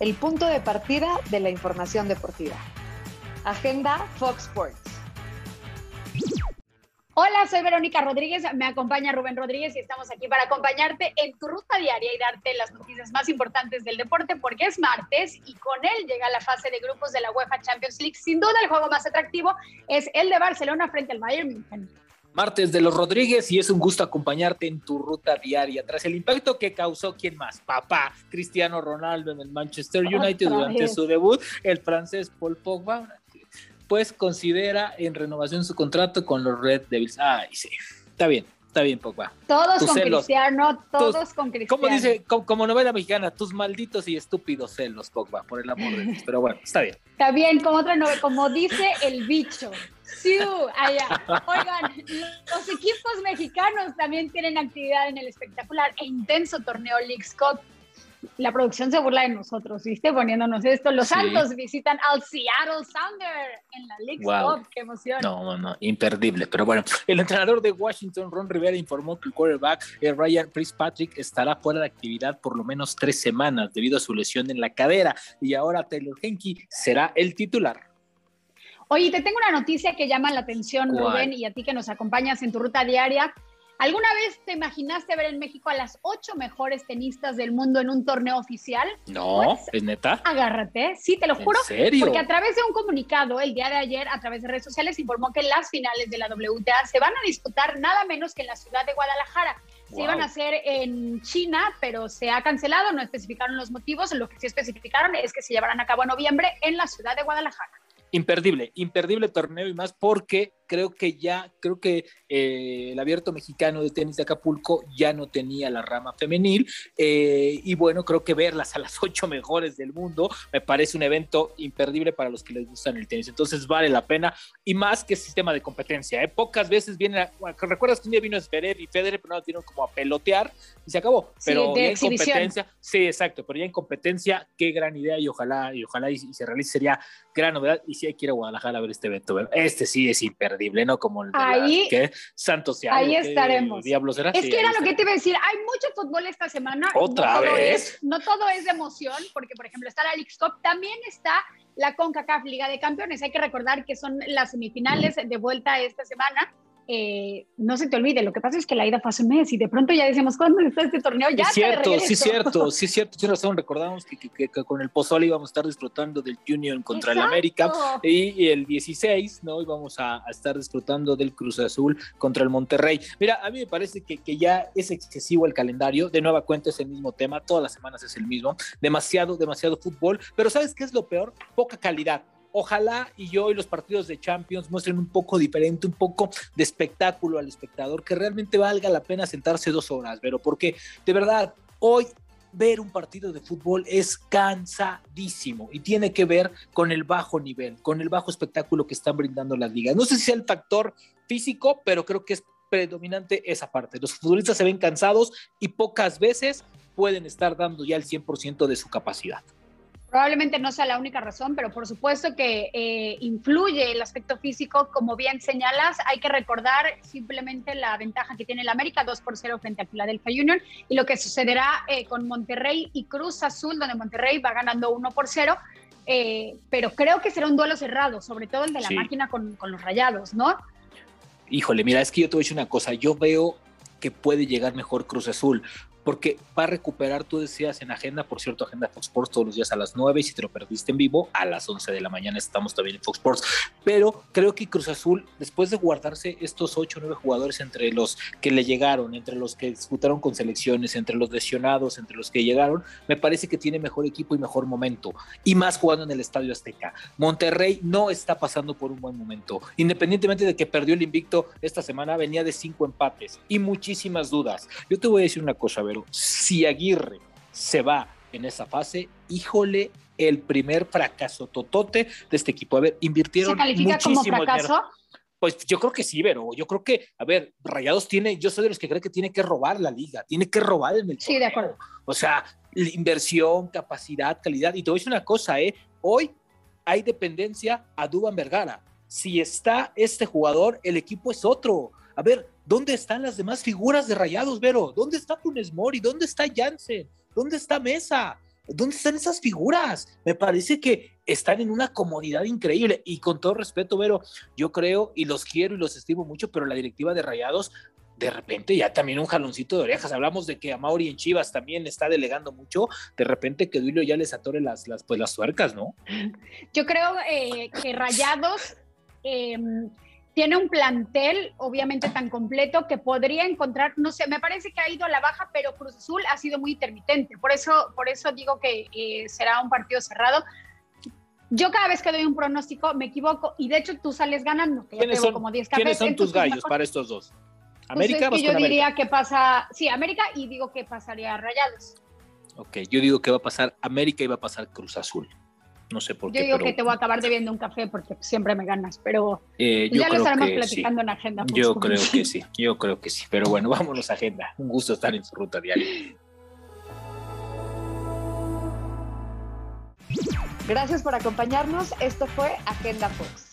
el punto de partida de la información deportiva. Agenda Fox Sports. Hola, soy Verónica Rodríguez, me acompaña Rubén Rodríguez y estamos aquí para acompañarte en tu ruta diaria y darte las noticias más importantes del deporte porque es martes y con él llega la fase de grupos de la UEFA Champions League. Sin duda el juego más atractivo es el de Barcelona frente al Bayern München. Martes de los Rodríguez y es un gusto acompañarte en tu ruta diaria. Tras el impacto que causó, ¿quién más? Papá, Cristiano Ronaldo en el Manchester United durante su debut, el francés Paul Pogba, pues considera en renovación su contrato con los Red Devils. Ay, sí, está bien, está bien, Pogba. Todos con Cristiano, todos con Cristiano. Como dice, como, novela mexicana, tus malditos y estúpidos celos, Pogba, por el amor de Dios. Pero bueno, está bien. Está bien, como otra novela, como dice el bicho. Sí, allá. Oigan, los equipos mexicanos también tienen actividad en el espectacular e intenso torneo League Cup. La producción se burla de nosotros, ¿viste? Poniéndonos esto. Los Santos visitan al Seattle Sounder en la League Cup. ¡Qué emoción! No, no, no, imperdible. Pero bueno, el entrenador de Washington, Ron Rivera, informó que el quarterback eh, Ryan Fitzpatrick estará fuera de actividad por lo menos tres semanas debido a su lesión en la cadera y ahora Taylor Henke será el titular. Oye, te tengo una noticia que llama la atención, Rubén, y a ti que nos acompañas en tu ruta diaria. ¿Alguna vez te imaginaste ver en México a las ocho mejores tenistas del mundo en un torneo oficial? No, pues, ¿es neta? Agárrate, sí, te lo juro. ¿En serio? Porque a través de un comunicado el día de ayer, a través de redes sociales, informó que las finales de la WTA se van a disputar nada menos que en la ciudad de Guadalajara. Se iban a hacer en China, pero se ha cancelado, no especificaron los motivos. Lo que sí especificaron es que se llevarán a cabo en noviembre en la ciudad de Guadalajara imperdible, imperdible torneo y más porque creo que ya, creo que eh, el abierto mexicano de tenis de Acapulco ya no tenía la rama femenil eh, y bueno, creo que verlas a las ocho mejores del mundo me parece un evento imperdible para los que les gustan el tenis, entonces vale la pena y más que sistema de competencia, ¿eh? pocas veces vienen, a, recuerdas que un día vino Zverev y Federer, pero no tienen como a pelotear y se acabó, pero ya en competencia, sí, exacto, pero ya en competencia, qué gran idea y ojalá, y ojalá y, se realice, sería gran novedad y si hay que ir a Guadalajara a ver este evento, este sí es imperdible ¿no? Como el de ahí, Santos Ahí estaremos. Diablos era? Es que era lo que te iba a decir. Hay mucho fútbol esta semana. ¿Otra vez? no todo es de emoción, porque, por ejemplo, está la League Cup. También está la CONCACAF Liga de Campeones. Hay que recordar que son las semifinales de vuelta esta semana. Eh, no se te olvide, lo que pasa es que la ida fue hace un mes y de pronto ya decimos, ¿cuándo está este torneo? Ya es cierto, sí es cierto, sí es cierto, tienes razón, recordamos que, que, con el Pozole íbamos a estar disfrutando del Union contra el América y, el 16, ¿no? Íbamos a, a, estar disfrutando del Cruz Azul contra el Monterrey. Mira, a mí me parece que, que ya es excesivo el calendario, de nueva cuenta es el mismo tema, todas las semanas es el mismo, demasiado, demasiado fútbol, pero ¿sabes qué es lo peor? Poca calidad ojalá y yo y los partidos de Champions muestren un poco diferente, un poco de espectáculo al espectador, que realmente valga la pena sentarse dos horas, pero porque de verdad hoy ver un partido de fútbol es cansadísimo y tiene que ver con el bajo nivel, con el bajo espectáculo que están brindando las ligas. No sé si sea el factor físico, pero creo que es predominante esa parte. Los futbolistas se ven cansados y pocas veces pueden estar dando ya el 100% de su capacidad. Probablemente no sea la única razón, pero por supuesto que eh, influye el aspecto físico. Como bien señalas, hay que recordar simplemente la ventaja que tiene el América 2 por 0 frente al Philadelphia Union y lo que sucederá eh, con Monterrey y Cruz Azul, donde Monterrey va ganando 1 por 0. Eh, pero creo que será un duelo cerrado, sobre todo el de la máquina con, con los rayados, ¿no? Híjole, mira, es que yo te voy a decir una cosa. Yo veo que puede llegar mejor Cruz Azul porque va a recuperar, tú decías en agenda, por cierto, agenda Fox Sports todos los días a las 9 y si te lo perdiste en vivo, a las 11 de la mañana estamos también en Fox Sports. Pero creo que Cruz Azul, después de guardarse estos 8 o 9 jugadores entre los que le llegaron, entre los que disputaron con selecciones, entre los lesionados, entre los que llegaron, me parece que tiene mejor equipo y mejor momento. Y más jugando en el Estadio Azteca. Monterrey no está pasando por un buen momento. Independientemente de que perdió el invicto esta semana, venía de 5 empates y muchísimas dudas. Yo te voy a decir una cosa, ver si Aguirre se va en esa fase, híjole, el primer fracaso totote de este equipo. A ver, invirtieron ¿Se califica muchísimo como fracaso? Pues yo creo que sí, pero yo creo que, a ver, Rayados tiene, yo soy de los que cree que tiene que robar la liga, tiene que robar el mercado. Sí, de acuerdo. O sea, inversión, capacidad, calidad. Y te voy a decir una cosa, ¿eh? Hoy hay dependencia a Duban Vergara. Si está este jugador, el equipo es otro. A ver, ¿dónde están las demás figuras de Rayados, Vero? ¿Dónde está Funes Mori? ¿Dónde está Jansen? ¿Dónde está Mesa? ¿Dónde están esas figuras? Me parece que están en una comodidad increíble. Y con todo respeto, Vero, yo creo y los quiero y los estimo mucho, pero la directiva de Rayados, de repente ya también un jaloncito de orejas. Hablamos de que a Mauri en Chivas también está delegando mucho. De repente que Duilio ya les atore las, las, pues, las tuercas, ¿no? Yo creo eh, que Rayados. Em, tiene un plantel obviamente tan completo que podría encontrar, no sé, me parece que ha ido a la baja, pero Cruz Azul ha sido muy intermitente. Por eso, por eso digo que eh, será un partido cerrado. Yo cada vez que doy un pronóstico me equivoco y de hecho tú sales ganando. ¿Quiénes, son, como 10 ¿Quiénes son tus gallos para estos dos? Pues América. Pues yo diría que pasa, sí, América y digo que pasaría a Rayados. Ok, yo digo que va a pasar América y va a pasar Cruz Azul. No sé por qué. Yo digo que te voy a acabar debiendo un café porque siempre me ganas, pero eh, ya lo estaremos platicando en agenda. Yo creo que sí, yo creo que sí. Pero bueno, vámonos a agenda. Un gusto estar en su ruta diaria. Gracias por acompañarnos. Esto fue Agenda Fox.